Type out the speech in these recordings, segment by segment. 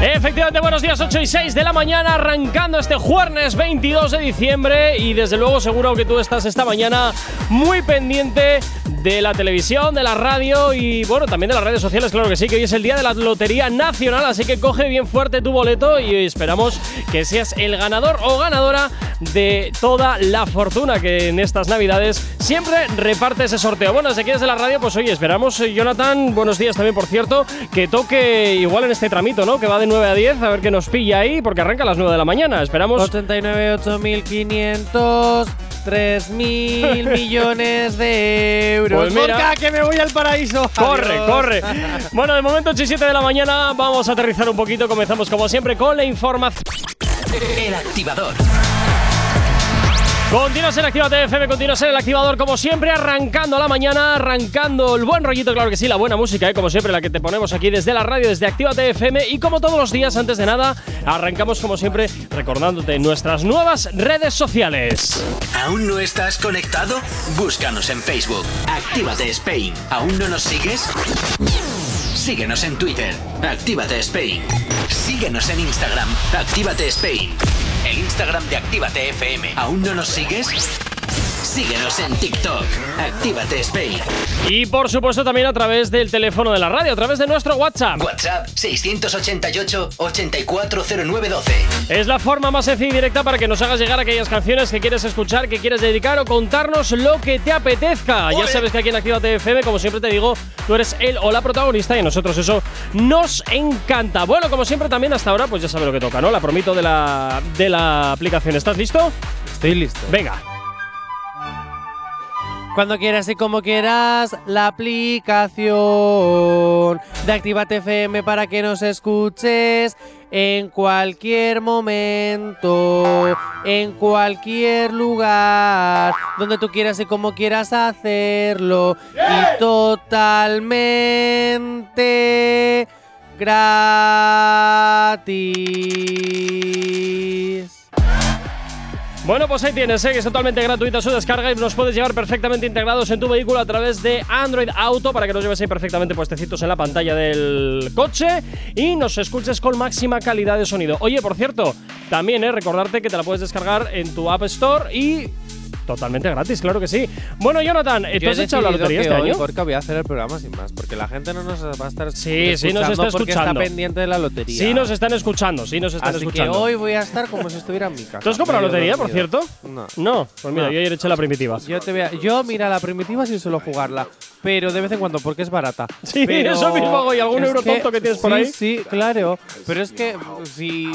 Efectivamente, buenos días, 8 y 6 de la mañana, arrancando este jueves 22 de diciembre. Y desde luego, seguro que tú estás esta mañana muy pendiente de la televisión, de la radio y bueno, también de las redes sociales, claro que sí, que hoy es el día de la Lotería Nacional, así que coge bien fuerte tu boleto y esperamos que seas el ganador o ganadora de toda la fortuna que en estas navidades siempre reparte ese sorteo. Bueno, desde aquí desde la radio, pues oye, esperamos, Jonathan, buenos días también, por cierto, que toque igual en este tramito, ¿no? Que va de 9 a 10, a ver qué nos pilla ahí, porque arranca a las 9 de la mañana. Esperamos. 89, 8500. 3 mil millones de euros. Pues mira. Gorka, que me voy al paraíso. Corre, Adiós. corre. Bueno, de momento 8 y 7 de la mañana vamos a aterrizar un poquito. Comenzamos como siempre con la información. El Activador. Continúa en Actívate FM, continúa en el activador como siempre, arrancando la mañana, arrancando el buen rollito, claro que sí, la buena música, ¿eh? como siempre, la que te ponemos aquí desde la radio, desde Actívate FM y como todos los días, antes de nada, arrancamos como siempre recordándote nuestras nuevas redes sociales. ¿Aún no estás conectado? Búscanos en Facebook. Actívate Spain. ¿Aún no nos sigues? Síguenos en Twitter. Actívate Spain. Síguenos en Instagram. Actívate Spain. El Instagram de Actívate FM. ¿Aún no nos sigues? Síguenos en TikTok. Actívate Spain. Y por supuesto también a través del teléfono de la radio, a través de nuestro WhatsApp. WhatsApp 688 840912. Es la forma más sencilla y directa para que nos hagas llegar aquellas canciones que quieres escuchar, que quieres dedicar o contarnos lo que te apetezca. Ya sabes que aquí en Actívate FM, como siempre te digo, tú eres el o la protagonista y a nosotros eso nos encanta. Bueno, como siempre también hasta ahora, pues ya sabes lo que toca, ¿no? La promito de la, de la aplicación. ¿Estás listo? Estoy listo. Venga. Cuando quieras y como quieras, la aplicación de Actívate FM para que nos escuches en cualquier momento, en cualquier lugar, donde tú quieras y como quieras hacerlo. Y totalmente gratis. Bueno, pues ahí tienes, ¿eh? que es totalmente gratuita su descarga y nos puedes llevar perfectamente integrados en tu vehículo a través de Android Auto para que nos lleves ahí perfectamente puestecitos en la pantalla del coche y nos escuches con máxima calidad de sonido. Oye, por cierto, también ¿eh? recordarte que te la puedes descargar en tu App Store y totalmente gratis, claro que sí. Bueno, Jonathan, ¿tú Yo has hecho la lotería este hoy, año? Gorka, voy a hacer el programa sin más, porque la gente no nos va a estar Sí, sí nos está porque escuchando. está pendiente de la lotería. Sí, nos están escuchando, sí nos están Así escuchando. que hoy voy a estar como si estuviera en mi casa. ¿Tú has comprado medio lotería, por cierto? No. No, pues mira, No. yo ayer eché la primitiva. Yo, te voy a- yo, mira, la primitiva sí suelo jugarla, pero de vez en cuando, porque es barata. Sí, Pero eso mismo hago, y algún euro tonto que tienes por sí, ahí. Sí, claro. Pero es que, si.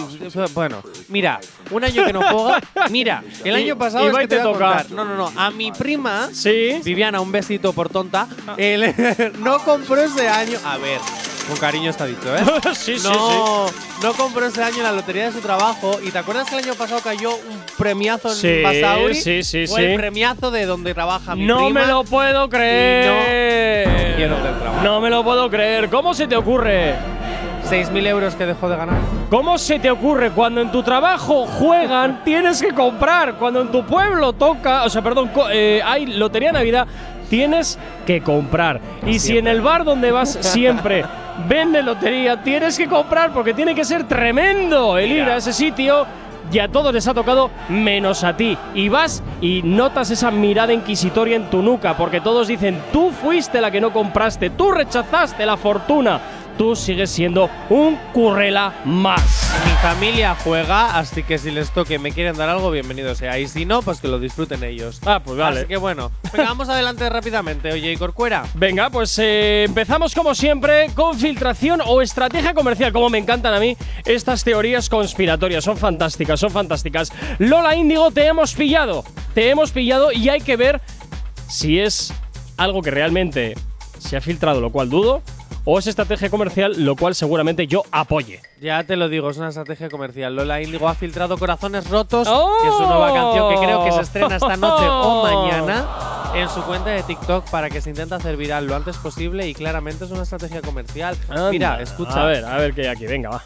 Bueno, mira, un año que no juego. Mira, el año pasado. Es que te te voy a toca. contar. No, no, no. A mi prima. Sí. Viviana, un besito por tonta. él no compró ese año. A ver, con cariño está dicho, ¿eh? sí, sí, no, no compró ese año la lotería de su trabajo. ¿Y te acuerdas que el año pasado cayó un premiazo en Sí, Basauri? sí, sí, Fue sí. el premiazo de donde trabaja mi no prima. me lo puedo creer. quiero del trabajo. No me lo puedo creer. ¿Cómo se te ocurre? 6.000 euros que dejó de ganar. ¿Cómo se te ocurre cuando en tu trabajo juegan tienes que comprar? Cuando en tu pueblo toca, o sea, perdón, eh, hay lotería de Navidad, tienes que comprar. Y si en el bar donde vas siempre vende lotería, tienes que comprar porque tiene que ser tremendo el ir a ese sitio. Y a todos les ha tocado menos a ti. Y vas y notas esa mirada inquisitoria en tu nuca, porque todos dicen, tú fuiste la que no compraste, tú rechazaste la fortuna, tú sigues siendo un currela más. Mi familia juega, así que si les toque y me quieren dar algo, bienvenido sea. Y si no, pues que lo disfruten ellos. Ah, pues vale. Así que bueno, venga, vamos adelante rápidamente. Oye, Corcuera. Venga, pues eh, empezamos como siempre con filtración o estrategia comercial. Como me encantan a mí estas teorías conspiratorias. Son fantásticas, son fantásticas. Lola Índigo, te hemos pillado. Te hemos pillado y hay que ver si es algo que realmente se ha filtrado, lo cual dudo, o es estrategia comercial, lo cual seguramente yo apoye. Ya te lo digo, es una estrategia comercial. Lola Índigo ha filtrado Corazones Rotos, que es su nueva ¡Oh! canción que creo que se estrena esta noche o mañana en su cuenta de TikTok para que se intenta hacer viral lo antes posible y claramente es una estrategia comercial. Mira, escucha. A ver, a ver qué hay aquí, venga, va.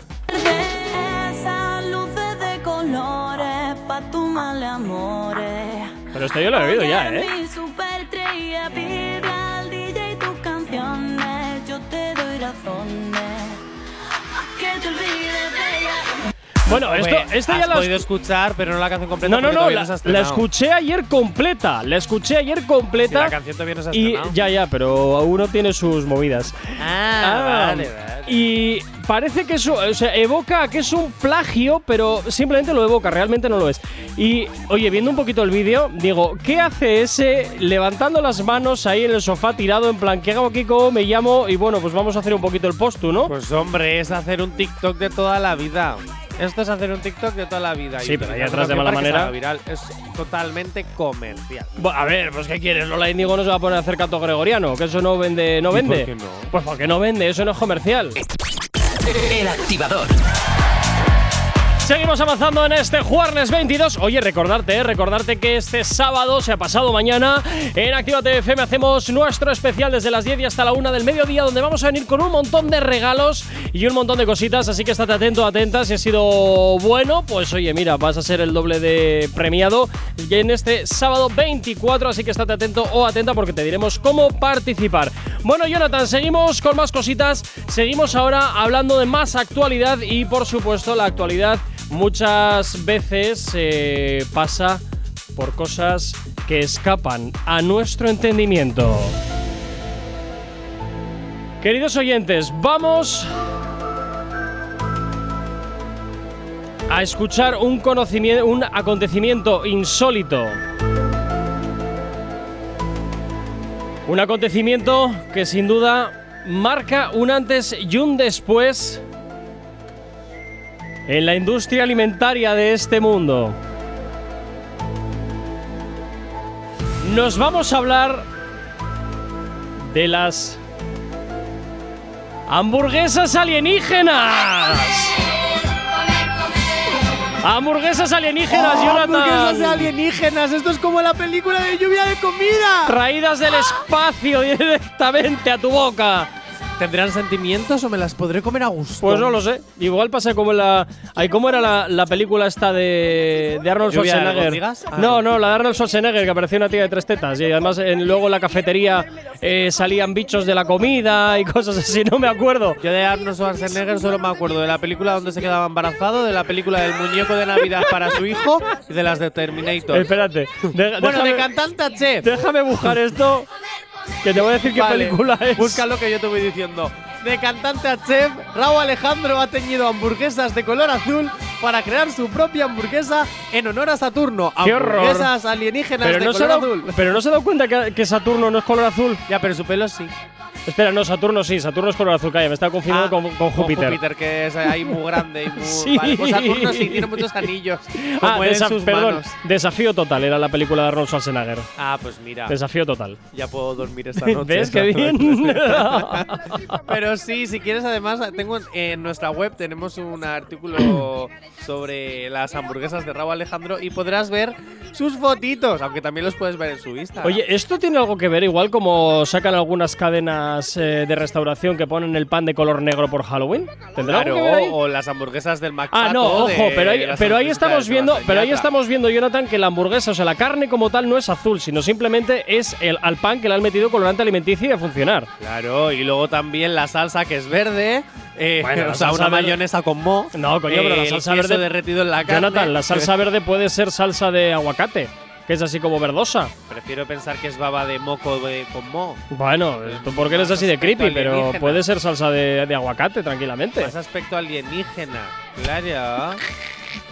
Pero esto yo lo he oído ya, ¿eh? Bueno, esto, esto has ya lo podido escuchar, pero no la canción completa. No, no, no, la, la escuché ayer completa. La escuché ayer Sí, completa. la canción todavía no se ha y estrenado. ya, ya, pero uno tiene sus movidas. Ah, vale, vale. Y parece que eso, evoca que es un plagio, pero simplemente lo evoca, realmente no lo es. Y, oye, viendo un poquito el vídeo, digo, ¿qué hace ese levantando las manos ahí en el sofá tirado en plan, ¿qué hago? ¿Cómo me llamo? Y bueno, pues vamos a hacer un poquito el post, ¿no? Pues hombre, es hacer un TikTok de toda la vida. Esto es hacer un TikTok de toda la vida. Sí, Y pero ahí atrás de mala manera. viral. Es totalmente comercial. Bu- A ver, pues ¿qué quieres? Lola Índigo no se va a poner a hacer canto gregoriano, que eso no vende, no ¿Y vende. por qué no? Pues porque no vende, eso no es comercial. El activador. Seguimos avanzando en este Jueves 22. Oye, recordarte, eh, recordarte que este sábado, se ha pasado mañana, en Actívate FM hacemos nuestro especial desde las 10 y hasta la 1 del mediodía, donde vamos a venir con un montón de regalos y un montón de cositas. Así que estate atento, atenta. Si ha sido bueno, pues oye, mira, vas a ser el doble de premiado y en este sábado 24. Así que estate atento o atenta porque te diremos cómo participar. Bueno, Jonathan, seguimos con más cositas. Seguimos ahora hablando de más actualidad y, por supuesto, la actualidad muchas veces eh, pasa por cosas que escapan a nuestro entendimiento. Queridos oyentes, vamos a escuchar un conocimiento, un acontecimiento insólito. Un acontecimiento que sin duda marca un antes y un después en la industria alimentaria de este mundo. Nos vamos a hablar de las hamburguesas alienígenas. Hamburguesas alienígenas, Jonathan. Oh, ¡Hamburguesas alienígenas! Esto es como la película de lluvia de comida. Traídas del espacio directamente a tu boca. ¿Tendrán sentimientos o me las podré comer a gusto? Pues no lo sé. Igual pasa como en la. Ay, ¿Cómo era la, la película esta de, de Arnold ¿Lluvia de Schwarzenegger? Ah. No, no, la de Arnold Schwarzenegger, que apareció una tía de tres tetas. Y además, en- luego en la cafetería eh, salían bichos de la comida y cosas así, no me acuerdo. Yo de Arnold Schwarzenegger solo me acuerdo de la película donde se quedaba embarazado, de la película del muñeco de Navidad para su hijo y de las de Terminator. Espérate. de- bueno, déjame, de cantante a chef. déjame buscar esto, que te voy a decir qué Vale, película es. Busca lo que yo te voy diciendo. De cantante a chef, Raúl Alejandro ha teñido hamburguesas de color azul para crear su propia hamburguesa en honor a Saturno. ¡Qué horror! Hamburguesas alienígenas pero, de no color dado, azul. pero no se ha dado cuenta que, que Saturno no es color azul. Ya, pero su pelo sí. Espera, no, Saturno sí, Saturno es color azul, calla, me estaba confundiendo Ah, con, con Júpiter. Júpiter, que es ahí muy grande y muy. Sí. Vale, pues Saturno sí tiene muchos anillos. Como Ah, desa- sus perdón, manos. Desafío Total era la película de Arnold Schwarzenegger. Ah, pues mira. Desafío Total. Ya puedo dormir esta noche. ¿Ves qué bien? Pero sí, si quieres, además, tengo en, en nuestra web tenemos un artículo sobre las hamburguesas de Raúl Alejandro y podrás ver sus fotitos, aunque también los puedes ver en su Instagram. Oye, ¿esto tiene algo que ver? Igual como sacan algunas cadenas eh, de restauración que ponen el pan de color negro por Halloween. ¿Tendrá claro, algo que ver ahí? o, las hamburguesas del Mac Ah, no, ojo, pero ahí, pero ahí estamos viendo, pero ahí estamos viendo, Jonathan, que la hamburguesa, o sea, la carne como tal no es azul, sino simplemente es el, al pan que le han metido colorante alimenticio y a funcionar. Claro, y luego también la salsa que es verde. eh, Bueno, o sea, una verde- mayonesa con mo. No, coño, pero la el salsa verde- derretido en la carne. Jonathan, la salsa verde puede ser salsa de aguacate, que es así como verdosa. Prefiero pensar que es baba de moco de, con mo. Bueno, tú porque eres así de creepy, pero puede ser salsa de, de aguacate tranquilamente. Más aspecto alienígena. Claro.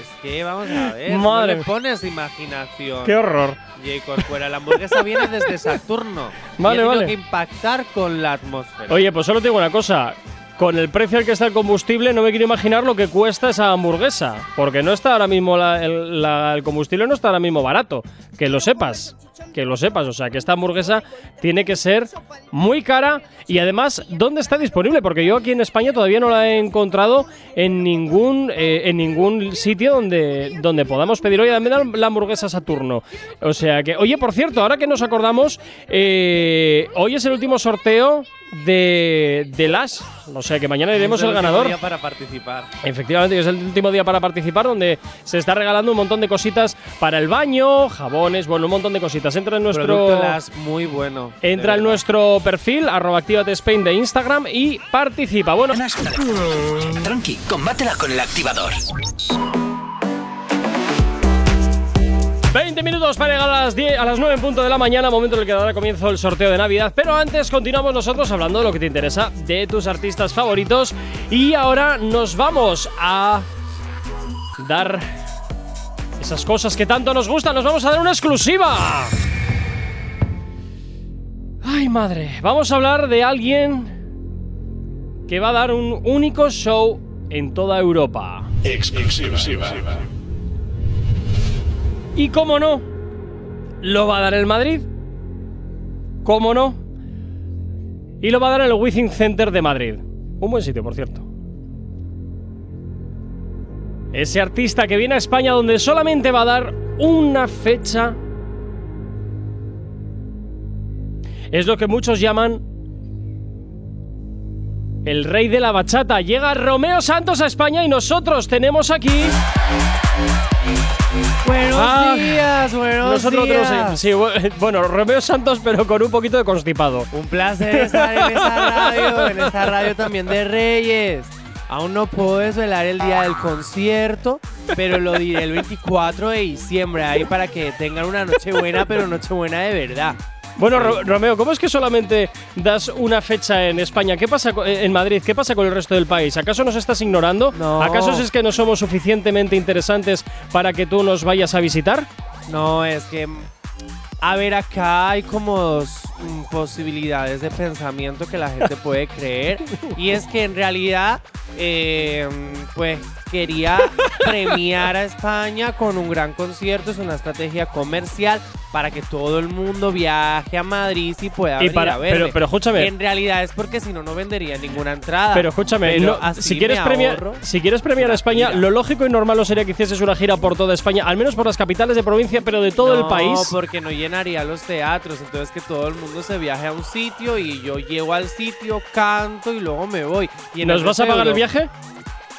Es que vamos a ver. Madre no le pones imaginación. Qué horror. J. Corcuera, la hamburguesa viene desde Saturno. Vale, y vale. que impactar con la atmósfera. Oye, pues solo te digo una cosa. Con el precio al que está el combustible, no me quiero imaginar lo que cuesta esa hamburguesa. Porque no está ahora mismo la- el, la- el combustible no está ahora mismo barato. Que lo sepas. Que lo sepas. O sea, que esta hamburguesa tiene que ser muy cara. Y además, ¿dónde está disponible? Porque yo aquí en España todavía no la he encontrado en ningún, eh, en ningún sitio donde, donde podamos pedir. Oye, dame la, hamburguesa Saturno. O sea que, oye, por cierto, ahora que nos acordamos, eh, hoy es el último sorteo de, de las. O sea que mañana diremos Es el último ganador. día para participar. Efectivamente, es el último día para participar donde se está regalando un montón de cositas para el baño, jabones, bueno, un montón de cositas. Entra en nuestro. Las muy bueno. Entra en nuestro perfil, arroba Actívate Spain de Instagram y participa. Bueno, Tranqui, combátela con el activador. 20 minutos para llegar a las, 10, a las 9 en punto de la mañana, momento en el que dará comienzo el sorteo de Navidad. Pero antes continuamos nosotros hablando de lo que te interesa, de tus artistas favoritos. Y ahora nos vamos a dar esas cosas que tanto nos gustan. Nos vamos a dar una exclusiva. Ay, madre. Vamos a hablar de alguien que va a dar un único show en toda Europa. Exclusiva. Y cómo no, lo va a dar el Madrid. ¿Cómo no? Y lo va a dar el Withing Center de Madrid. Un buen sitio, por cierto. Ese artista que viene a España donde solamente va a dar una fecha. Es lo que muchos llaman el rey de la bachata. Llega Romeo Santos a España y nosotros tenemos aquí Buenos Ah, días, buenos Nosotros días. tenemos, sí, bu- bueno, Romeo Santos, pero con un poquito de constipado. Un placer estar en esta radio, en esta radio también de Reyes. Aún no puedo desvelar el día del concierto, pero lo diré el 24 de diciembre ahí para que tengan una noche buena, pero noche buena de verdad. Bueno, Ro- Romeo, ¿cómo es que solamente das una fecha en España? ¿Qué pasa co- en Madrid? ¿Qué pasa con el resto del país? ¿Acaso nos estás ignorando? No. ¿Acaso es que no somos suficientemente interesantes para que tú nos vayas a visitar? No, es que. A ver, acá hay como dos mm, posibilidades de pensamiento que la gente puede creer. y es que en realidad, eh, pues quería premiar a España con un gran concierto. Es una estrategia comercial para que todo el mundo viaje a Madrid y pueda Y venir para- a verme. pero- pero escúchame. En realidad es porque si no, no vendería ninguna entrada. Pero escúchame, Pero no, si, quieres premiar, si quieres premiar a España, gira. lo lógico y normal sería que hicieses una gira por toda España, al menos por las capitales de provincia, pero de todo el No, país. porque no llenaría los teatros. Entonces que todo el mundo se viaje a un sitio y yo llego al sitio, canto y luego me voy. Y ¿Nos vas a pagar el viaje?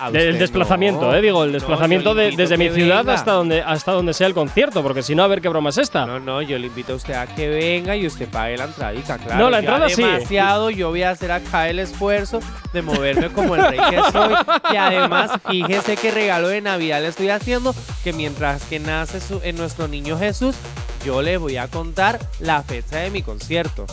Usted desplazamiento, no. eh, digo, el desplazamiento de- desde mi que ciudad venga. hasta donde, hasta donde sea el concierto, porque si no, a ver qué broma es esta. No, no, yo le invito a usted a que venga y usted pague la entradita, claro. No, la entrada sí. demasiado, yo voy a hacer acá el esfuerzo de moverme como el rey que soy. Que además, fíjese qué regalo de Navidad le estoy haciendo, que mientras que nace su- en nuestro niño Jesús, yo le voy a contar la fecha de mi concierto.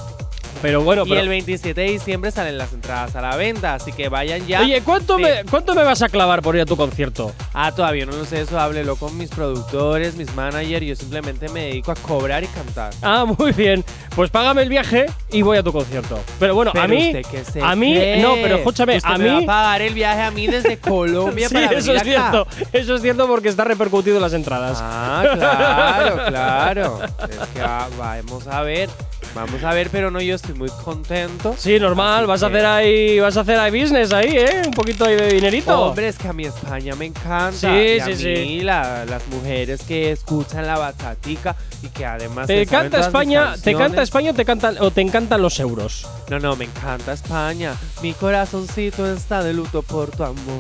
Pero bueno, Y pero- el 27 de diciembre salen las entradas a la venta, así que vayan ya. Oye, ¿cuánto, Sí. me, ¿cuánto me vas a clavar por ir a tu concierto? Ah, todavía no lo sé, eso háblelo con mis productores, mis managers, yo simplemente me dedico a cobrar y cantar. Ah, muy bien. Pues págame el viaje y voy a tu concierto. Pero bueno, a mí. usted qué se A mí, cree? no, pero escúchame, Usted a me va mí. a pagar el viaje a mí desde Colombia Sí, para venir eso es acá. cierto. Eso es cierto porque está repercutido en las entradas. Ah, claro, claro. Es que va- vamos a ver, vamos a ver, pero no, yo estoy muy contento. Sí, normal, vas a hacer ahí, vas a hacer ahí business ahí, ¿eh? Un poquito ahí de dinerito. Hombre, es que a mi España me encanta. Sí, y a sí, sí. mí, la- las mujeres que escuchan la bachatica y que además ¿Te canta mis España, te canta. España te cantan o te encantan los euros? No, no, me encanta España. Mi corazoncito está de luto por tu amor.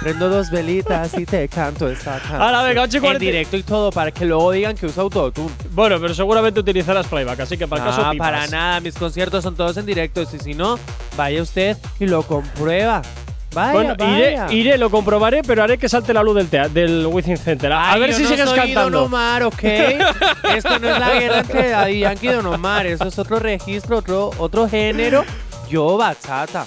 Prendo dos velitas y te canto esta canción. Ahora, venga, ocho y En cuarenta- directo y todo para que luego digan que usa autotune. Bueno, pero seguramente utilizarás playback, así que para el caso Ah, pipas. para nada, mis conciertos son todos en directo. Y si no, vaya usted y lo comprueba. Vaya, Bueno, iré, vaya. iré, lo comprobaré, pero haré que salte la luz del, tea- del Within Center. A, a Ay, ver yo si no sigues soy cantando. Don Omar, ¿ok? Esto no es la guerra entre Daddy Yankee y Don Omar. Eso es otro registro, otro, otro género. Yo, bachata.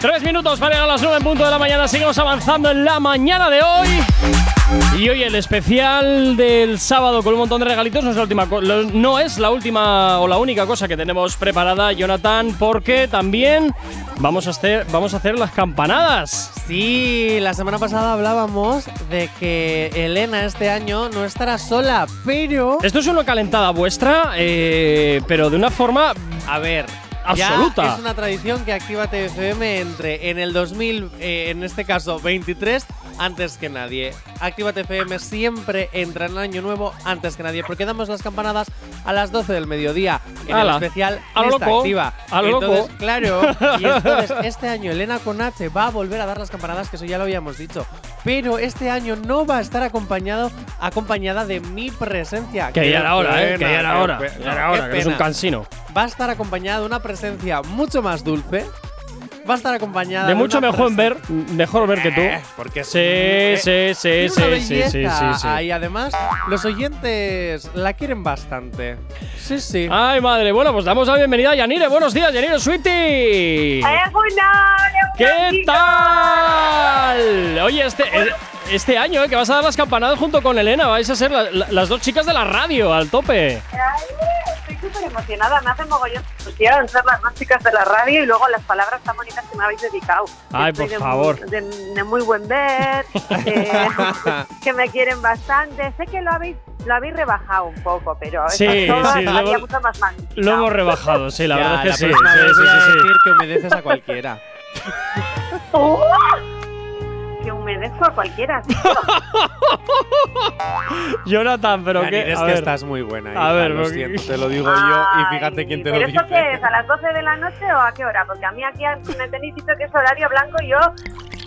Tres minutos para llegar a las nueve en punto de la mañana. Seguimos avanzando en la mañana de hoy. Y hoy el especial del sábado con un montón de regalitos no es la última no es la última o la única cosa que tenemos preparada, Jonathan, porque también vamos a hacer vamos a hacer las campanadas. Sí, la semana pasada hablábamos de que Elena este año no estará sola, pero. Esto es una calentada vuestra, eh, pero de una forma A ver. Absoluta. Ya es una tradición que Actívate FM entre en el 2000, eh, en este caso 23, antes que nadie. Actívate FM siempre entra en el año nuevo antes que nadie, porque damos las campanadas a las 12 del mediodía en Ala, el especial a lo loco, Activa. a lo entonces, loco. claro, y entonces este año Elena con H va a volver a dar las campanadas, que eso ya lo habíamos dicho. Pero este año no va a estar acompañado acompañada de mi presencia. Que ya era hora, ¿eh? Que ya era hora. pena, Ya era hora, que es un cansino. va a estar acompañada de una presencia mucho más dulce. Va a estar acompañada De mucho mejor ver, mejor ver que tú. Eh, porque es Sí, sí, sí, sí, sí, sí, sí, Y además, los oyentes la quieren bastante. Sí, sí. Ay, madre. Bueno, pues damos la bienvenida a Yanire. Buenos días, Yanire Sweetie. ¿Qué tal? Oye, este, eh, este año, eh, que vas a dar las campanadas junto con Elena, vais a ser la- la- las dos chicas de la radio, al tope. Estoy súper emocionada, me hace mogollón ser las más chicas de la radio y luego las palabras tan bonitas que me habéis dedicado. Ay, Estoy por de favor. Muy, de, de muy buen ver, eh, que me quieren bastante. Sé que lo habéis lo habéis rebajado un poco, pero Sí, todas sí, lo mucho más. Lo hemos rebajado, sí, la Ya, verdad es que la sí. próxima Sí, vez sí, voy a sí, sí. decir que humedeces a cualquiera. Que humedezco a cualquiera. Jonathan, pero Yanir, que. es a que ver, estás muy buena. A hija, ver, lo porque- siento, te lo digo yo y fíjate Ay, quién te ¿Pero lo esto dice. qué es? ¿A las 12 de la noche o a qué hora? Porque a mí aquí me tenéis dicho que es horario blanco y yo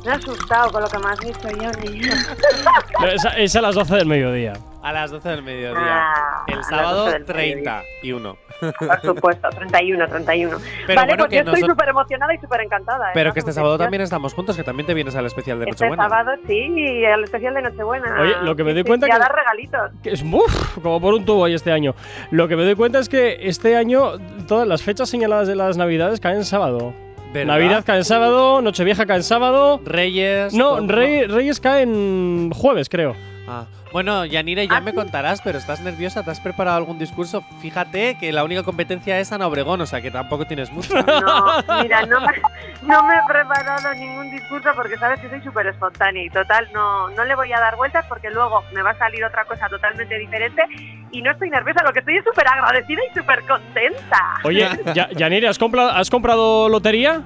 me he asustado con lo que me has dicho, Johnny. es, a- es a las 12 del mediodía. A las 12 del mediodía. Ah, a el sábado 12 del 30 y 1. Por supuesto, 31, 31. Pero vale, bueno, pues que yo estoy nosotros- súper emocionada y súper encantada. ¿eh? Pero que este sábado también estamos juntos, que también te vienes al especial de Este Nochebuena. sábado sí, al especial de Nochebuena. Oye, lo que me Sí, doy sí, cuenta y a que- dar regalitos. Que es uf, como por un tubo ahí este año. Lo que me doy cuenta es que este año todas las fechas señaladas de las Navidades caen en sábado. ¿Verdad? Navidad cae en sábado, Nochevieja cae en sábado. Reyes. No, Rey- Reyes cae en jueves, creo. Ah, Bueno, Yanire, ya Ah, me contarás, pero estás nerviosa, ¿te has preparado algún discurso? Fíjate que la única competencia es Ana Obregón, o sea que tampoco tienes mucho. No, mira, no me, no me he preparado ningún discurso porque sabes que soy súper espontánea y total, no, no le voy a dar vueltas porque luego me va a salir otra cosa totalmente diferente y no estoy nerviosa, lo que estoy es súper agradecida y súper contenta. Oye, Ya- Yanire, ¿has comprado, ¿has comprado lotería?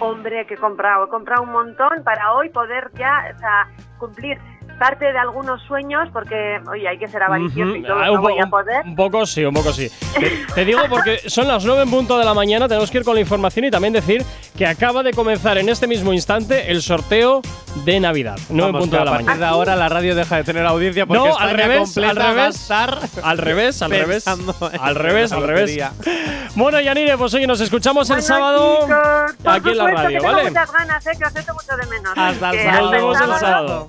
Hombre, que he comprado, he comprado un montón para hoy poder ya, o sea, cumplir parte de algunos sueños porque, oye, hay que ser avaricioso y Ujú. todo Ah, no voy a poder. un poco sí, un poco sí. Te, te digo porque son las 9 en punto de la mañana, tenemos que ir con la información y también decir que acaba de comenzar en este mismo instante el sorteo de Navidad. 9 en punto de a la partir mañana. de ahora la radio deja de tener audiencia porque No, al revés, completa al va a revés. estar Al revés, al revés. Al revés, al revés. Bueno, Yanire, pues oye, nos escuchamos el Bueno, sábado chicos, aquí en la radio, que tengo ¿vale? muchas ganas, eh, que os echo mucho de menos. Hasta el sábado. Nos vemos el sábado.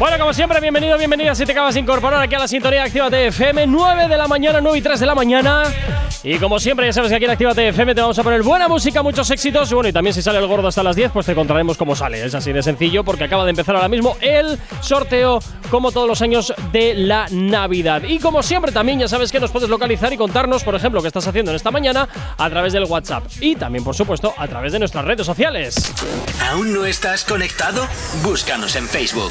Bueno, como siempre, bienvenido, bienvenida si te acabas de incorporar aquí a la sintonía Actívate FM, 9 de la mañana, 9 y 3 de la mañana. Y como siempre, ya sabes que aquí en Actívate FM te vamos a poner buena música, muchos éxitos. Y bueno, y también si sale el gordo hasta las 10, pues te contaremos cómo sale. Es así de sencillo porque acaba de empezar ahora mismo el sorteo, como todos los años, de la Navidad. Y como siempre, también ya sabes que nos puedes localizar y contarnos, por ejemplo, qué estás haciendo en esta mañana a través del WhatsApp. Y también, por supuesto, a través de nuestras redes sociales. ¿Aún no estás conectado? Búscanos en Facebook.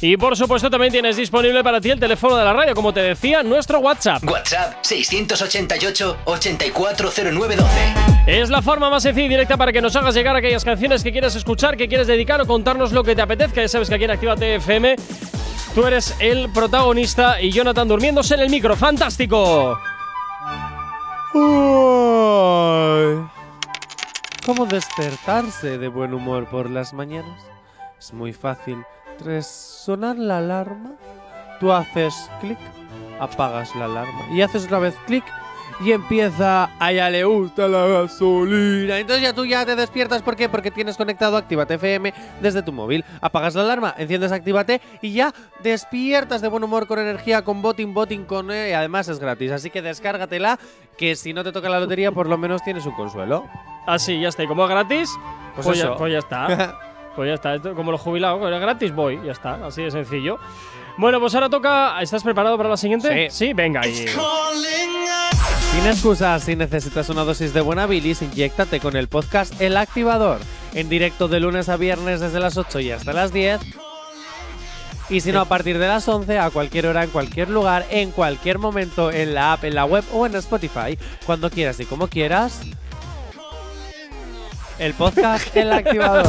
Y por supuesto, también tienes disponible para ti el teléfono de la radio, como te decía, nuestro WhatsApp. WhatsApp 688 840912. Es la forma más sencilla y directa para que nos hagas llegar aquellas canciones que quieres escuchar, que quieres dedicar o contarnos lo que te apetezca. Ya sabes que aquí en Actívate FM tú eres el protagonista y Jonathan durmiéndose en el micro. ¡Fantástico! Uy. ¿Cómo despertarse de buen humor por las mañanas? Es muy fácil. Tras sonar la alarma, tú haces clic, apagas la alarma y haces otra vez clic y empieza a ya le gusta la gasolina. Entonces ya tú ya te despiertas. ¿Por qué? Porque tienes conectado Actívate FM desde tu móvil. Apagas la alarma, enciendes Actívate y ya despiertas de buen humor con energía, con boting, boting, con... eh, y además es gratis. Así que descárgatela, que si no te toca la lotería por lo menos tienes un consuelo. Así, ya está. Y como es gratis, Pues pues, ya, eso. pues ya está. Pues ya está, Esto, como los jubilados, es gratis voy, ya está, así de sencillo. Bueno, pues ahora toca. ¿Estás preparado para la siguiente? Sí. Sí, venga. Y... Sin excusas, si necesitas una dosis de buena bilis, inyéctate con el podcast El Activador. En directo de lunes a viernes desde las 8 y hasta las 10. Y si no, a partir de las 11, a cualquier hora, en cualquier lugar, en cualquier momento, en la app, en la web o en Spotify, cuando quieras y como quieras. El podcast El Activador.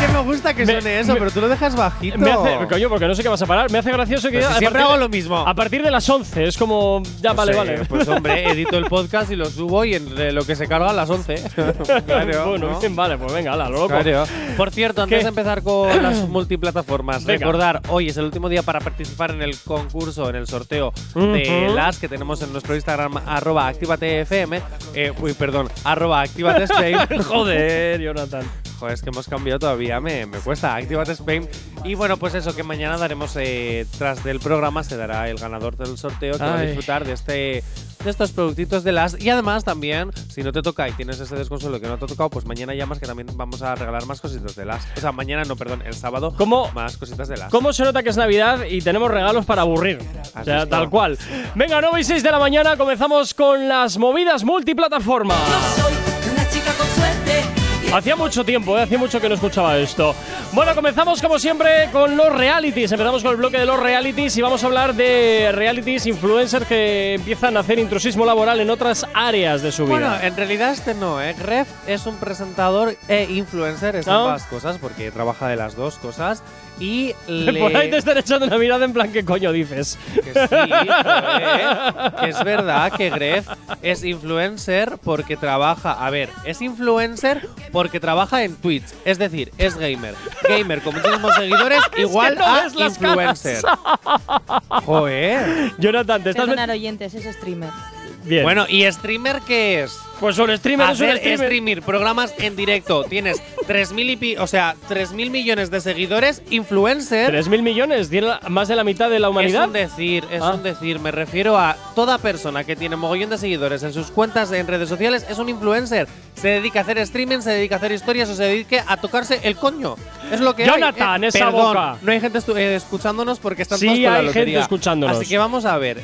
Es que me gusta que Me- suene eso, me- pero tú lo dejas bajito. Me hace, coño, porque no sé qué vas a parar. Me hace gracioso que si siempre hago de- lo mismo. A partir de las 11 es como ya No vale, sé, vale. Pues hombre, edito el podcast y lo subo y entre lo que se carga a las 11. claro, bueno, ¿no? bien, vale, pues venga, ala, lo loco. Claro. Por cierto, antes ¿Qué? de empezar con las multiplataformas, Venga. recordar, hoy es el último día para participar en el concurso, en el sorteo de las que tenemos en nuestro Instagram, arroba activatefm. Eh, uy, perdón, arroba activatespain. Joder, Jonathan. Joder, es que hemos cambiado todavía, me, me cuesta. Activate Spain. Y bueno, pues eso, que mañana daremos, eh, tras del programa, se dará el ganador del sorteo que va a disfrutar de este de estos productitos de las. Y además también, si no te toca y tienes ese desconsuelo que no te ha tocado, pues mañana llamas que también vamos a regalar más cositas de las. O sea, mañana no, perdón, el sábado. ¿Cómo? Más cositas de las. ¿Cómo se nota que es Navidad y tenemos regalos para aburrir? O ¿Has sea, tal cual. Venga, 9 y 6 de la mañana comenzamos con las movidas multiplataforma. Soy una chica con suerte. Hacía mucho tiempo, ¿eh? hacía mucho que no escuchaba esto. Bueno, comenzamos como siempre con los realities. Empezamos con el bloque de los realities y vamos a hablar de realities influencers que empiezan a hacer intrusismo laboral en otras áreas de su vida. Bueno, en realidad este no, ¿eh? Gref es un presentador e influencer, es ¿No? ambas cosas, porque trabaja de las dos cosas. Y le. Por ahí te están echando una mirada en plan, ¿qué coño dices? Que sí, joder, que es verdad que Gref es influencer porque trabaja. A ver, es influencer porque trabaja en Twitch. Es decir, es gamer. Gamer con muchísimos seguidores, igual no a influencer. Joder. Jonathan, te estás. Perdonar oyentes, es streamer. Bien. Bueno, ¿y streamer qué es? pues un streamer es un Hacer streamer. streaming, programas en directo. Tienes 3.000 y pi- o sea, 3.000 millones de seguidores, influencer. 3.000 millones, tiene más de la mitad de la Es humanidad. un decir, es Ah. un decir. Me refiero a toda persona que tiene mogollón de seguidores en sus cuentas en redes sociales es un influencer. Se dedica a hacer streaming, se dedica a hacer historias o se dedique a tocarse el coño. Es lo que Jonathan, hay. ¿eh? esa Perdón, boca. No hay gente eh, escuchándonos porque están Sí, todos con la hay gente escuchándonos. Así que vamos a ver.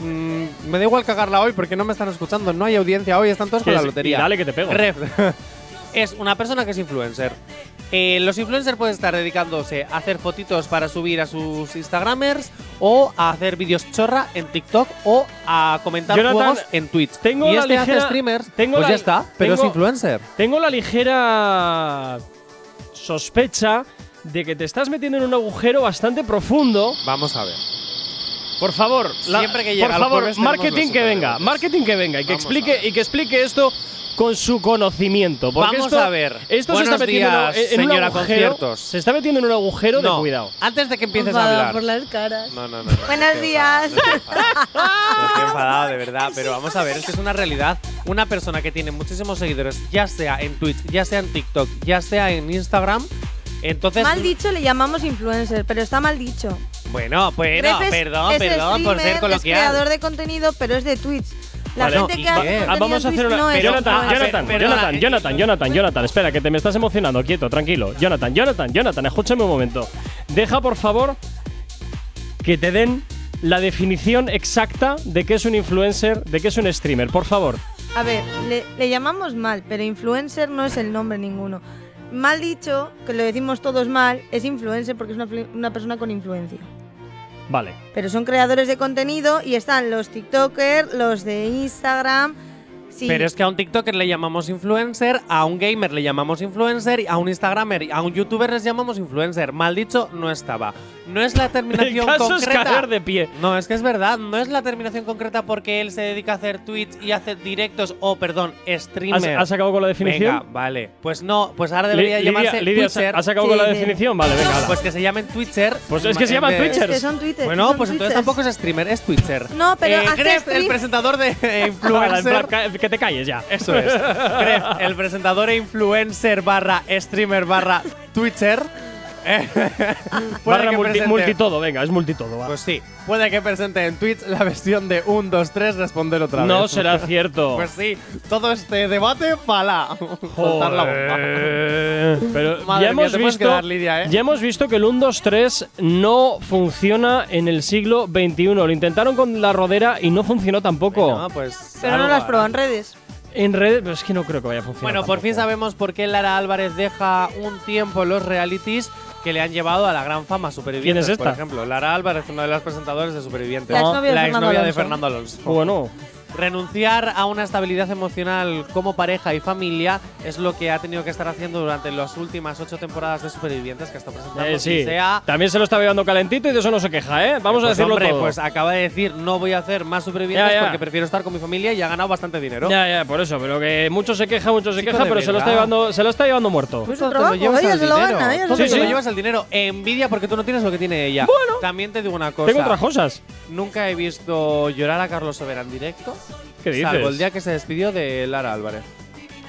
Mm, me da igual cagarla hoy porque no me están escuchando. No hay audiencia hoy, están todos con la lotería. y dale que te pego. Ref. es una persona que es influencer. Eh, los influencers pueden estar dedicándose a hacer fotitos para subir a sus Instagramers o a hacer vídeos chorra en TikTok o a comentar Jonathan, juegos en Twitch. tengo y la este hace ligera- streamers, tengo pues la- ya está, pero es influencer. Tengo la ligera sospecha de que te estás metiendo en un agujero bastante profundo. Vamos a ver. Por favor, la- Siempre que llega por favor, marketing que venga, marketing que venga y que Vamos explique y que explique esto con su conocimiento. Porque Vamos esto, a ver. Esto Buenos se está metiendo en un- días, en, un señora agujero. conciertos. Se está metiendo en un agujero de No, cuidado. Antes de que empieces a hablar. por las caras. No, no, no. no, Buenos estoy días. enfadado, estoy enfadado. No estoy enfadado, de verdad. Pero vamos a ver, es que es una realidad. Una persona que tiene muchísimos seguidores, ya sea en Twitch, ya sea en TikTok, ya sea en Instagram, entonces. Mal dicho le llamamos influencer, pero está mal dicho. Bueno, bueno, Gref es- perdón, es perdón por ser streamer, coloquial. Es creador de contenido, pero es de Twitch. La Vale, gente y que hace contenido vamos a en hacer Twitch una. no es Jonathan. Jonathan, perdona, Jonathan, eh, Jonathan, Jonathan, Jonathan, espera, que te me estás emocionando. Quieto, tranquilo. Jonathan, Jonathan, Jonathan, escúchame un momento. Deja, por favor, que te den la definición exacta de qué es un influencer, de qué es un streamer, por favor. A ver, le, le llamamos mal, pero influencer no es el nombre ninguno. Mal dicho, que lo decimos todos mal, es influencer porque es una, flu- una persona con influencia. Vale. Pero son creadores de contenido y están los TikTokers, los de Instagram. Sí, Pero es que a un TikToker le llamamos influencer, a un gamer le llamamos influencer, y a un Instagramer, y a un YouTuber les llamamos influencer. Mal dicho, no estaba. No es la El terminación caso es concreta. caer de pie. No, es que es verdad, no es la terminación concreta porque él se dedica a hacer tweets y hace directos, o perdón, ¿Has, streamer. has acabado con la definición? Venga, vale. Pues no, pues ahora debería Li- llamarse Lidia, Twitcher. ¿has sacado Sí, con la definición? Vale, venga. hala. Pues que se llamen Twitcher. Pues es que se llaman Twitchers. que son Twitter. Bueno, son pues entonces tampoco es streamer, es Twitcher. No, pero eh, Gref, el presentador de eh, influencer. Que te calles ya. Eso es. Gref, el presentador e influencer barra streamer barra Twitcher. Puede Barra que multi, presente- multitodo, venga, es multitodo. va. Pues sí, puede que presente en Twitch la versión de 1, 2, 3, responder otra vez. no será cierto. Pues sí, todo este debate para soltar la bomba. Pero Madre ya hemos visto, quedar, Lidia, ¿eh? ya hemos visto que el 1 2 3 no funciona en el siglo XXI. Lo intentaron con la rodera y no funcionó tampoco. No, pues Pero no algo las hará. prueban redes. En redes, pero es que no creo que vaya a funcionar. Bueno, por fin tampoco. sabemos por qué Lara Álvarez deja un tiempo en los realities que le han llevado a la gran fama Supervivientes. ¿Quién es Por esta? ejemplo, Lara Álvarez, una de las presentadoras de Supervivientes. La exnovia de La exnovia de. Fernando Alonso. Bueno, Renunciar a una estabilidad emocional como pareja y familia es lo que ha tenido que estar haciendo durante las últimas ocho temporadas de Supervivientes que está presentando. eh, sí. sea También se lo está llevando calentito y de eso no se queja, ¿eh? Vamos a Pues, decirlo hombre, todo. pues acaba de decir no voy a hacer más supervivientes Ya, ya. porque prefiero estar con mi familia y ha ganado bastante dinero. Ya, ya, por eso, pero que mucho se queja, mucho se Chico queja, de pero se lo está llevando, se lo está llevando muerto. Pues lo trabajo, llevas se lo dinero. gana, ella se Todo lo te lo gana. llevas al dinero. Envidia porque tú no tienes lo que tiene ella. Bueno. También te digo una cosa. Tengo otras cosas. Nunca he visto llorar a Carlos Sobera en directo. ¿Qué dices? Salvo el día que se despidió de Lara Álvarez.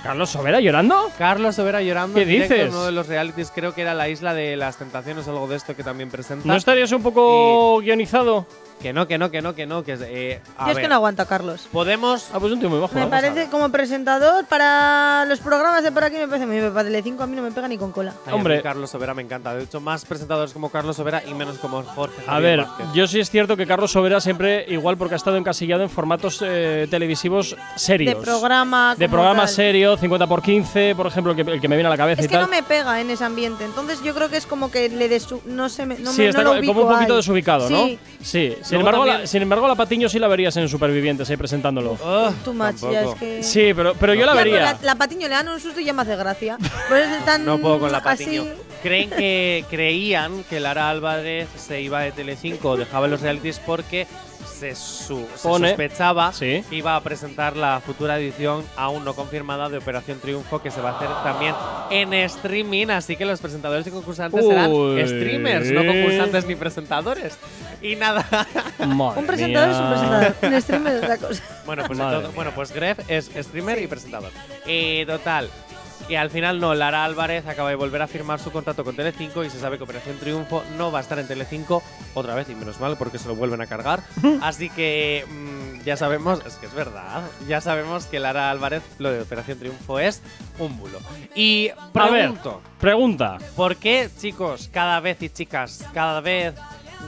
¿Carlos Sobera llorando? Carlos Sobera llorando ¿Qué en directo dices? en uno de los realities. Creo que era la Isla de las Tentaciones o algo de esto que también presenta. ¿No estarías un poco guionizado? Que no, que no, que no, que no. Que, eh, a Yo es ver, que no aguanto a Carlos. Podemos Ah, pues un tío muy bajo. Me vamos. parece como presentador para los programas de por aquí me parece muy bien. Para Telecinco a mí no me pega ni con cola. Ay, a Hombre. Carlos Sobera me encanta. De hecho, más presentadores como Carlos Sobera y menos como Jorge. A Javier ver, Vázquez. yo sí es cierto que Carlos Sobera siempre, igual porque ha estado encasillado en formatos eh, televisivos serios. De programa. De como programa tal. serio, 50 por 15, por ejemplo, el que, el que me viene a la cabeza Es y que tal. no me pega en ese ambiente. Entonces yo creo que es como que le desu no se me, no sí, me, está no lo co- como ubico un poquito ahí. desubicado, ¿no? Sí, Sí. Sin embargo, también- la, sin embargo, la Patiño sí la verías en Supervivientes ahí presentándolo. Too much, ya es que. Sí, pero, pero yo la Ya, pero vería. La, la patiño le dan un susto y ya me hace gracia. Pues es tan No puedo con la así. Creen que creían que Lara Álvarez se iba de Telecinco o dejaba los realities porque se, su- se Pone. sospechaba Sí. que iba a presentar la futura edición aún no confirmada de Operación Triunfo que se va a hacer también en streaming, así que los presentadores y concursantes serán Uy. streamers, no concursantes ni presentadores. Y nada. Un presentador es un presentador. Un streamer es otra cosa. Bueno, pues, entonces- bueno, pues Gref es streamer y presentador. Eh, total. Y al final no, Lara Álvarez acaba de volver a firmar su contrato con Telecinco y se sabe que Operación Triunfo no va a estar en Telecinco otra vez y menos mal porque se lo vuelven a cargar. Así que mm, ya sabemos, es que es verdad, ya sabemos que Lara Álvarez lo de Operación Triunfo es un bulo. Y A ver, pregunto, pregunta. ¿por qué chicos cada vez y chicas cada vez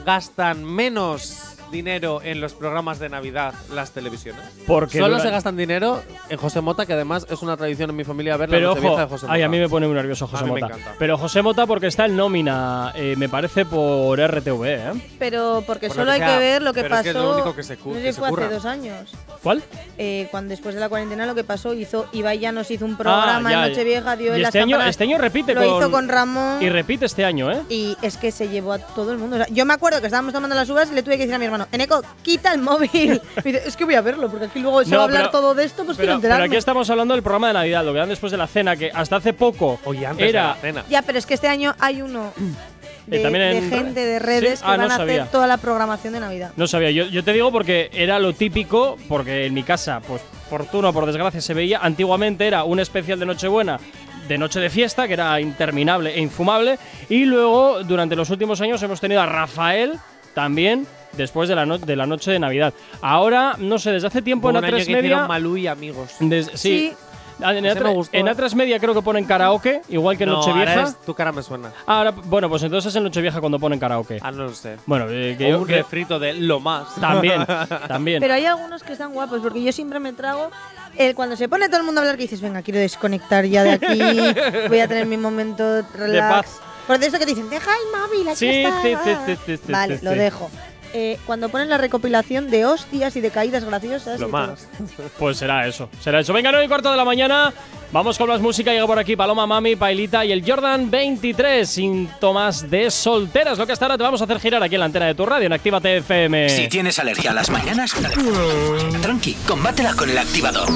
gastan menos dinero en los programas de Navidad las televisiones? Porque Solo dura- se gastan dinero en José Mota, que además es una tradición en mi familia ver Pero la Nochevieja ojo, de José Mota. ay, a mí me pone muy nervioso José A mí me Mota. encanta. Pero José Mota porque está en nómina, eh, me parece por RTV, ¿eh? Pero porque Por lo solo que hay sea, que ver lo que pero es pasó. que es lo único que se cu- no sé que si se fue curra. hace dos años. ¿Cuál? Eh, cuando después de la cuarentena lo que pasó, hizo Ibai ya nos hizo un programa Ah, ya, en Nochevieja, dio y en las este año, campanas, este año repite lo con, hizo con Ramón. Y repite este año, ¿eh? Y es que se llevó a todo el mundo. O sea, yo me acuerdo que estábamos tomando las uvas y le tuve que decir a mi hermano, Eneco, quita el móvil. Es que voy a verlo, porque aquí luego se No, va a hablar pero- todo de esto, pues quiero Pero, pero enterarme. aquí estamos hablando del programa de Navidad, lo que dan después de la cena, que hasta hace poco Oye, antes de era. la cena. Ya, pero es que este año hay uno de, Eh, también de en- gente de redes ¿Sí? que Ah, no van a sabía. hacer toda la programación de Navidad. No sabía, yo, yo te digo porque era lo típico, porque en mi casa, pues fortuna o por desgracia se veía, antiguamente era un especial de Nochebuena, de Noche de Fiesta, que era interminable e infumable, y luego durante los últimos años hemos tenido a Rafael también después de la, no- de la noche de Navidad. Ahora, no sé, desde hace tiempo Hubo en un año A3 que Media... Malú y amigos. des- sí. Sí. Ah, En, Ese me A3 gustó. en A3 Media creo que ponen karaoke, igual que en no, Nochevieja. ahora es tu cara me suena. Ahora, bueno, pues entonces es en Nochevieja cuando ponen karaoke. Ah, no lo sé. Bueno, eh, que O yo un que- refrito de lo más. también, también. Pero hay algunos que están guapos, porque yo siempre me trago el cuando se pone todo el mundo a hablar que dices, venga, quiero desconectar ya de aquí, voy a tener mi momento relax. paz. Por eso que dicen, deja el móvil, aquí Sí, está. sí, sí, sí, sí, sí, Vale, sí, lo sí. dejo. Eh, cuando ponen la recopilación de hostias y de caídas graciosas. Lo más. Pues será eso, será eso. Venga, 9 y cuarto de la mañana. Vamos con más música. Llega por aquí Paloma Mami, Pailita y el Jordan 23. Síntomas de solteras. Lo que hasta ahora te vamos a hacer girar aquí en la antena de tu radio en Actívate FM. Si tienes alergia a las mañanas, tranqui, combátela con el activador.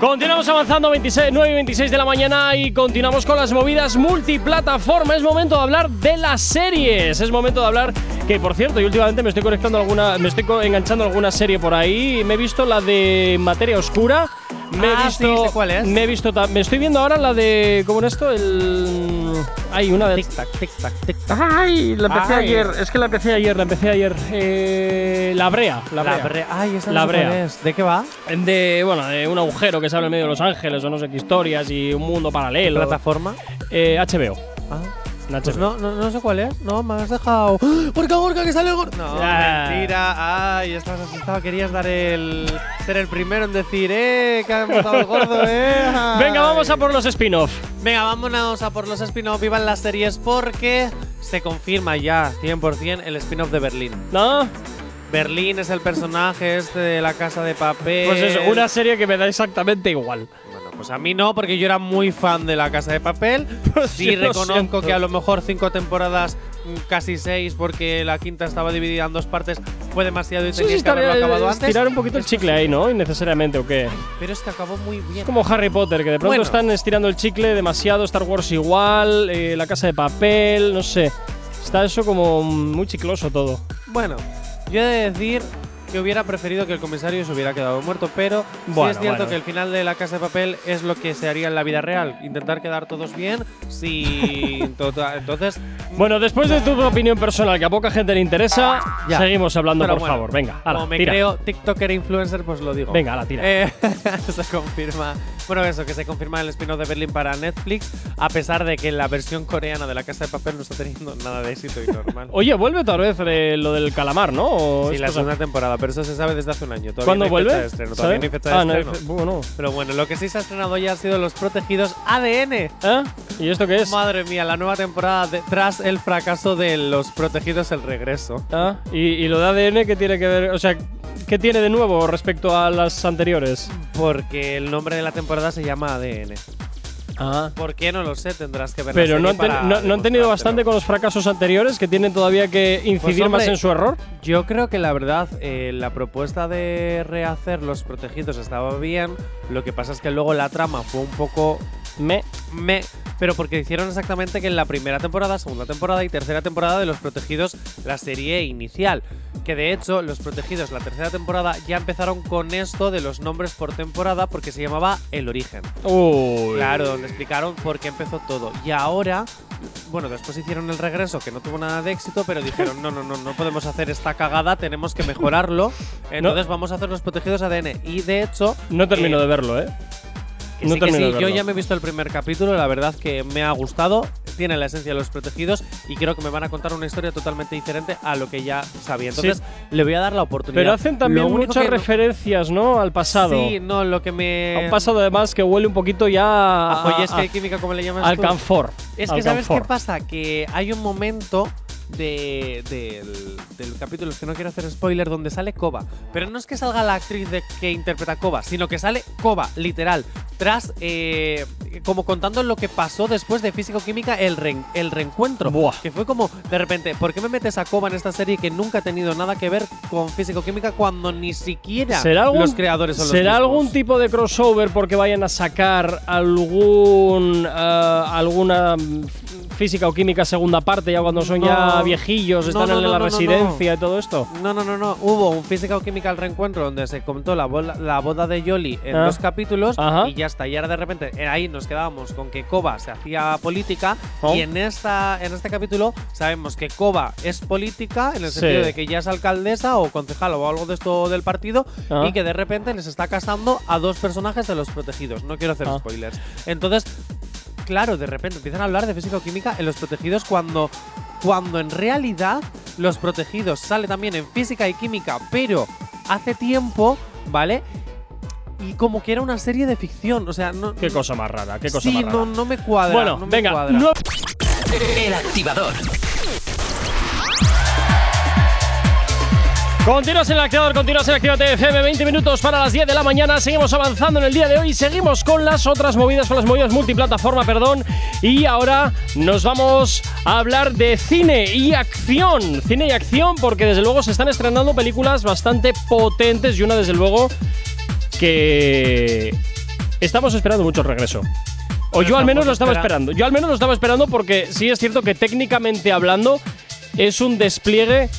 Continuamos avanzando 26, 9 y 26 de la mañana y continuamos con las movidas multiplataforma. Es momento de hablar de las series. Es momento de hablar que, por cierto, yo últimamente me estoy conectando alguna, me estoy enganchando alguna serie por ahí. Me he visto la de Materia Oscura. Me he Ah, visto. sí, sé cuál es. Me he visto. Me estoy viendo ahora la de. ¿Cómo era esto? El. Hay una de. Tic tac, tic tac, tic tac. Ay, la empecé Ay. ayer. Es que la empecé ayer, la empecé ayer. Eh, la Brea. La Brea. Brea. Ay, esa no La cuál Brea. es. ¿De qué va? De, bueno, de un agujero que se abre en medio de Los Ángeles o no sé qué historias y un mundo paralelo. ¿Plataforma? Eh, HBO. Ah. Pues no, no, no sé cuál es. No, me has dejado. ¡Ah! ¡Gorka, Gorka, que sale Gorka! No, mentira. Ay, estás asustado. Querías dar el. ser el primero en decir, ¡eh! Que ha matado el gordo, ¡eh! Ay. Venga, vamos a por los spin-off. Venga, vámonos a por los spin-off. Vivan las series porque se confirma ya 100% el spin-off de Berlín. ¿No? Berlín es el personaje este de la casa de papel. Pues eso, una serie que me da exactamente igual. Pues a mí no, porque yo era muy fan de La Casa de Papel. Sí, yo lo reconozco siento. que a lo mejor cinco temporadas, mm, casi seis, porque la quinta estaba dividida en dos partes, fue demasiado y tenía que haberlo acabado antes. estirar un poquito el chicle sí. ahí, ¿no? Innecesariamente, ¿o qué? Pero es que acabó muy bien. Es como Harry Potter, que de pronto Bueno. están estirando el chicle demasiado, Star Wars igual, eh, La Casa de Papel, no sé. Está eso como muy chicloso todo. Bueno, yo he de decir que hubiera preferido que el comisario se hubiera quedado muerto, pero sí Bueno, es cierto bueno. que el final de La Casa de Papel es lo que se haría en la vida real. Intentar quedar todos bien, sí. tota- entonces, Bueno, después de tu opinión personal, que a poca gente le interesa, Ya. seguimos hablando, Pero por bueno, favor. Venga, ala, como me tira. creo TikToker influencer, pues lo digo. Venga, ala, tira. Eh, se confirma. Bueno, eso, que se confirma el spin-off de Berlín para Netflix, a pesar de que la versión coreana de La Casa de Papel no está teniendo nada de éxito y normal. Oye, vuelve otra vez eh, lo del calamar, ¿no? ¿O sí, la segunda temporada, pero eso se sabe desde hace un año. Todavía ¿Cuándo no hay vuelve? Fecha de estreno, todavía no Ah, estreno. bueno. Pero bueno, lo que sí se ha estrenado ya han sido los protegidos ADN. ¿Eh? ¿Y esto qué es? Madre mía, la nueva temporada de- tras el fracaso de los protegidos el regreso. Ah, ¿y, y lo de ADN qué tiene que ver? O sea, ¿qué tiene de nuevo respecto a las anteriores? Porque el nombre de la temporada se llama ADN. Ah. ¿Por qué? No lo sé, tendrás que ver Pero no han, ten- no- no han tenido bastante con los fracasos anteriores que tienen todavía que incidir hombre, más en su error. Yo creo que la verdad, eh, la propuesta de rehacer los protegidos estaba bien. Lo que pasa es que luego la trama fue un poco Me. me. Pero porque hicieron exactamente que en la primera temporada, segunda temporada y tercera temporada de Los Protegidos, la serie inicial. Que de hecho, Los Protegidos, la tercera temporada, ya empezaron con esto de los nombres por temporada porque se llamaba El Origen. Uy. Claro, donde explicaron por qué empezó todo. Y ahora, bueno, después hicieron el regreso, que no tuvo nada de éxito, pero dijeron, no, no, no, no podemos hacer esta cagada, tenemos que mejorarlo. Entonces vamos a hacer los protegidos ADN. Y de hecho, No termino eh, de verlo, ¿eh? Que no sí, que sí, yo ya me he visto el primer capítulo, la verdad que me ha gustado, tiene la esencia de los protegidos y creo que me van a contar una historia totalmente diferente a lo que ya sabía. Entonces, le voy a dar la oportunidad. Pero hacen también muchas que referencias, ¿no? Al pasado. Sí, no, lo que me. A un pasado además que huele un poquito ya a a, a- química, como le llamas al tú. canfor. Es al que, ¿sabes canfor. qué pasa? Que hay un momento de, del, del capítulo, es que no quiero hacer spoiler, donde sale Koba. Pero no es que salga la actriz de, que interpreta Koba, sino que sale Koba, literal. Tras, eh, como contando lo que pasó después de Físico-Química, el, reen- el reencuentro. Buah. Que fue como, de repente, ¿por qué me metes a Koba en esta serie que nunca ha tenido nada que ver con Físico-Química cuando ni siquiera ¿Será algún, los creadores son ¿Será algún tipo de crossover porque vayan a sacar algún eh, alguna física o química segunda parte ya cuando son ya viejillos, No, están no, en la residencia y todo esto? No, no, no, no. Hubo un Física o Química al reencuentro donde se contó la, bola- la boda de Yoli en Ah. dos capítulos Ajá. y ya está. Y ahora de repente eh, ahí nos quedábamos con que Koba se hacía política Oh. y en esta en este capítulo sabemos que Koba es política en el Sí. sentido de que ya es alcaldesa o concejal o algo de esto del partido Ah. y que de repente les está casando a dos personajes de los protegidos. No quiero hacer Ah. spoilers. Entonces, claro, de repente empiezan a hablar de física o química en los protegidos cuando, cuando en realidad los protegidos sale también en física y química, pero hace tiempo, ¿vale? Y como que era una serie de ficción, o sea, no. Qué cosa más rara, qué cosa sí, más rara. no, no me cuadra. bueno, no me venga, cuadra. no- El activador. Continúas en el activador, continúas en Actívate FM, 20 minutos para las 10 de la mañana. Seguimos avanzando en el día de hoy, seguimos con las otras movidas, con las movidas multiplataforma, perdón. Y ahora nos vamos a hablar de cine y acción. Cine y acción, porque desde luego se están estrenando películas bastante potentes y una, desde luego, que estamos esperando mucho el regreso. O yo al menos lo estaba esperando. Yo al menos lo estaba esperando porque sí es cierto que técnicamente hablando es un despliegue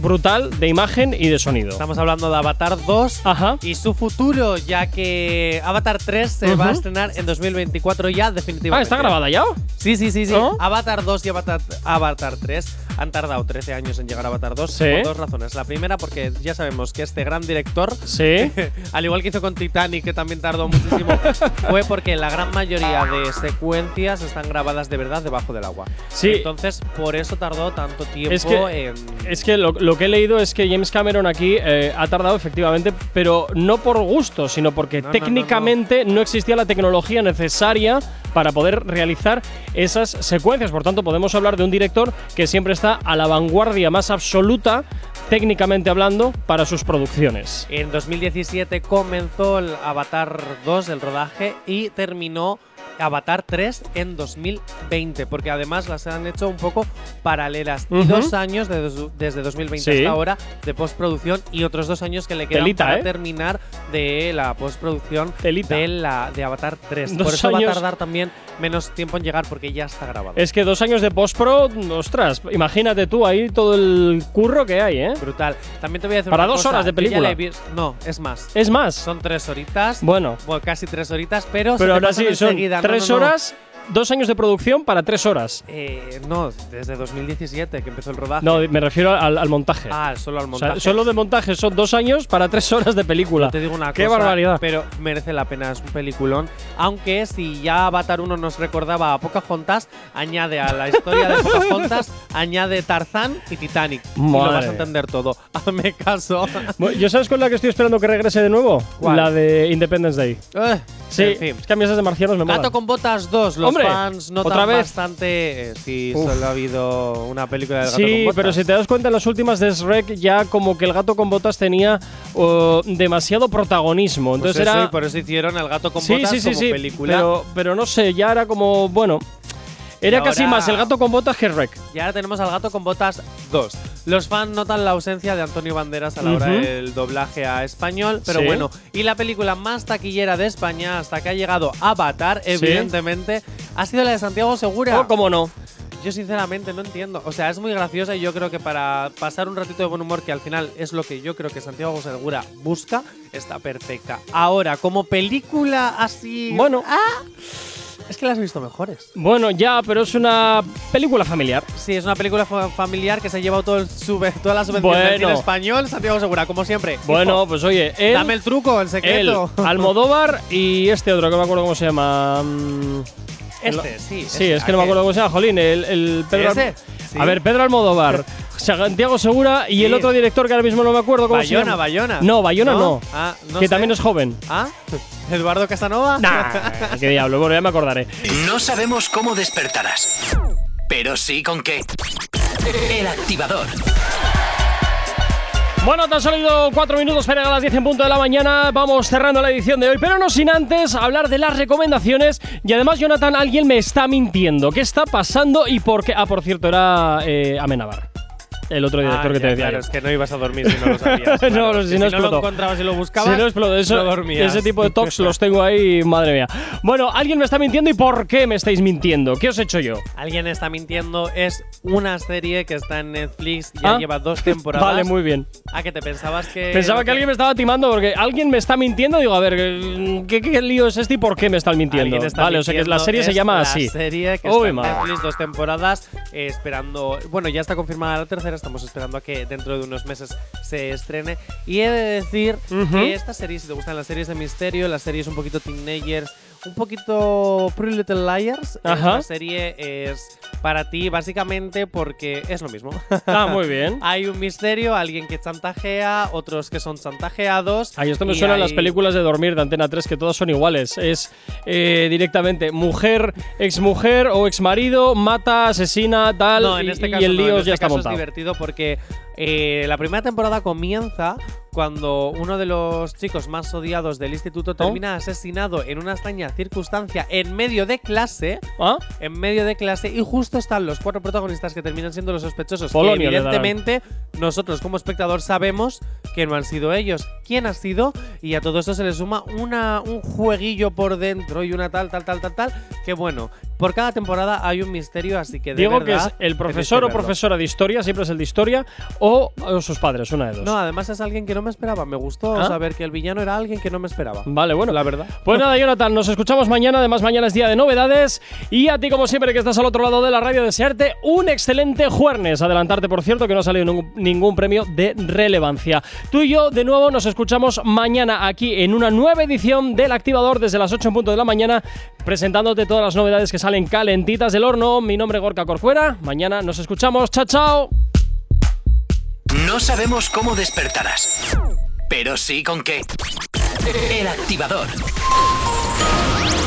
brutal de imagen y de sonido. Estamos hablando de Avatar 2 Ajá. y su futuro, ya que Avatar 3 se va a estrenar en 2024 ya definitivamente. Ah, ¿está grabada ya? Sí, sí, sí, sí. ¿No? Avatar 2 y Avatar, Avatar 3 han tardado 13 años en llegar a Avatar 2 Sí. por dos razones. La primera, porque ya sabemos que este gran director, Sí. al igual que hizo con Titanic, que también tardó muchísimo, fue porque la gran mayoría de secuencias están grabadas de verdad debajo del agua. Sí. Entonces, por eso tardó tanto tiempo Es que- en. Es que lo, lo que he leído es que James Cameron aquí eh, ha tardado efectivamente, pero no por gusto, sino porque No, no, no, técnicamente no, existía la tecnología necesaria para poder realizar esas secuencias. Por tanto, podemos hablar de un director que siempre está a la vanguardia más absoluta, técnicamente hablando, para sus producciones. En 2017 comenzó el Avatar 2, el rodaje, y terminó Avatar 3 en 2020, porque además las han hecho un poco paralelas. Y dos años de desde 2020 Sí. hasta ahora de postproducción y otros dos años que le quedan Telita, para ¿eh? terminar de la postproducción Telita. de, la, de Avatar 3. Dos Por eso va a tardar también menos tiempo en llegar porque ya está grabado. Es que dos años de post-pro, ostras, imagínate tú ahí todo el curro que hay, ¿eh? Brutal. También te voy a decir Para una dos cosa, horas de película. No, es más. Es más, Son tres horitas. bueno, Bueno, casi tres horitas, pero, se pero te ahora pasan sí, enseguida. Tres horas, dos años de producción para tres horas. Eh, no, desde 2017 que empezó el rodaje. No, me refiero al, al montaje. Ah, solo al O sea, montaje. solo de montaje son dos años para tres horas de película. Te digo una ¡Qué cosa, barbaridad! Pero merece la pena, es un peliculón. Aunque si ya Avatar 1 nos recordaba a Pocahontas, añade a la historia de Pocahontas, añade Tarzán y Titanic. Y lo Madre vas a entender todo. Hazme caso. ¿Yo sabes con la que estoy esperando que regrese de nuevo? ¿Cuál? La de Independence Day. Eh, Sí, en fin. es que a mí esas de marcianos me molan. Gato con botas 2, los Hombre, fans notan ¿otra vez? bastante. eh, sí, Uf. solo ha habido una película del gato con Sí, botas. pero si te das cuenta, en las últimas de Shrek ya como que el gato con botas tenía oh, demasiado protagonismo. Pues Entonces eso, era. y por eso hicieron el gato con sí, botas sí, sí, como sí. película. Pero, pero no sé, ya era como. Bueno. Era casi más el gato con botas que Shrek. Y ahora tenemos al gato con botas 2. Los fans notan la ausencia de Antonio Banderas a la hora del doblaje a español, pero Sí. bueno, y la película más taquillera de España hasta que ha llegado Avatar, evidentemente, ha sido la de Santiago Segura. Oh, cómo no. Yo sinceramente no entiendo. O sea, es muy graciosa y yo creo que para pasar un ratito de buen humor, que al final es lo que yo creo que Santiago Segura busca, está perfecta. Ahora, como película así... Bueno. ¡Ah! Es que las has visto mejores. Bueno, ya, pero es una película familiar. Sí, es una película fa- familiar que se ha llevado todo el sube, toda la subvención del Bueno. cine español. Santiago Segura, como siempre. Bueno, Hijo, pues oye, él, dame el truco, el él, secreto. Almodóvar y este otro, que no me acuerdo cómo se llama. mm, este, sí. Sí, es que no me acuerdo cómo se llama, Jolín. El, el Pedro ¿Ese? Sí. A ver, Pedro Almodóvar, Santiago Segura y el otro director que ahora mismo no me acuerdo cómo se Bayona, llama. Bayona. No, Bayona no. Ah, no que sé. también es joven. ¿Ah? ¿Eduardo Casanova? Nah, qué diablo. Bueno, ya me acordaré. No sabemos cómo despertarás, pero sí con qué. El activador. Bueno, tan solo ido cuatro minutos para a las 10 en punto de la mañana. Vamos cerrando la edición de hoy, pero no sin antes hablar de las recomendaciones. Y además, Jonathan, alguien me está mintiendo. ¿Qué está pasando y por qué? Ah, por cierto, era eh, Amenábar. El otro director Ah, que te ya, decía. Claro, es que no ibas a dormir si no lo sabías. No, claro. no, si si no no lo encontrabas y lo buscabas, Si no explotó, eso, no dormías. ese tipo de talks los tengo ahí, madre mía. Bueno, alguien me está mintiendo y ¿por qué me estáis mintiendo? ¿Qué os he hecho yo? Alguien está mintiendo. Es una serie que está en Netflix. Ya Ah. lleva dos temporadas. Vale, muy bien. ¿A que te pensabas que.? Pensaba que alguien me estaba timando porque alguien me está mintiendo. Digo, a ver, ¿qué, qué lío es este y por qué me están mintiendo? Está Vale, o sea que la serie se llama la así. serie que Uy, está en. Netflix, dos temporadas, eh, esperando. Bueno, ya está confirmada la tercera, estamos esperando a que dentro de unos meses se estrene. Y he de decir que esta serie, si te gustan las series de misterio, las series un poquito teenagers, un poquito Pretty Little Liars, Ajá. esta serie es para ti básicamente porque es lo mismo. Ah, muy bien. Hay un misterio, alguien que chantajea, otros que son chantajeados. Ahí esto me y suenan las películas de dormir de Antena 3 que todas son iguales. Es eh, directamente mujer, exmujer o exmarido, mata, asesina, tal. No, en y- este y, caso el no, lío en este ya está caso montado. es divertido porque eh, la primera temporada comienza cuando uno de los chicos más odiados del instituto termina asesinado en una extraña circunstancia en medio de clase, ¿Ah? en medio de clase y justo están los cuatro protagonistas que terminan siendo los sospechosos. Polonio evidentemente nosotros como espectador sabemos que no han sido ellos. ¿Quién ha sido? Y a todo eso se le suma una, un jueguillo por dentro y una tal, tal, tal, tal, tal, que bueno, Por cada temporada hay un misterio, así que de Digo que es el profesor o profesora de historia, siempre es el de historia, o, o sus padres, una de dos. No, además es alguien que no me esperaba. Me gustó ¿Ah? saber que el villano era alguien que no me esperaba. Vale, bueno. La verdad. Pues nada, Jonathan, nos escuchamos mañana. Además, mañana es día de novedades. Y a ti, como siempre, que estás al otro lado de la radio, desearte un excelente jueves. Adelantarte, por cierto, que no ha salido ningún, premio de relevancia. Tú y yo, de nuevo, nos escuchamos mañana aquí en una nueva edición del Activador desde las 8 en punto de la mañana, presentándote todas las novedades que salen calentitas del horno. Mi nombre es Gorka Corcuera. Mañana nos escuchamos. ¡Chao, chao! No sabemos cómo despertarás, pero sí con qué. El activador.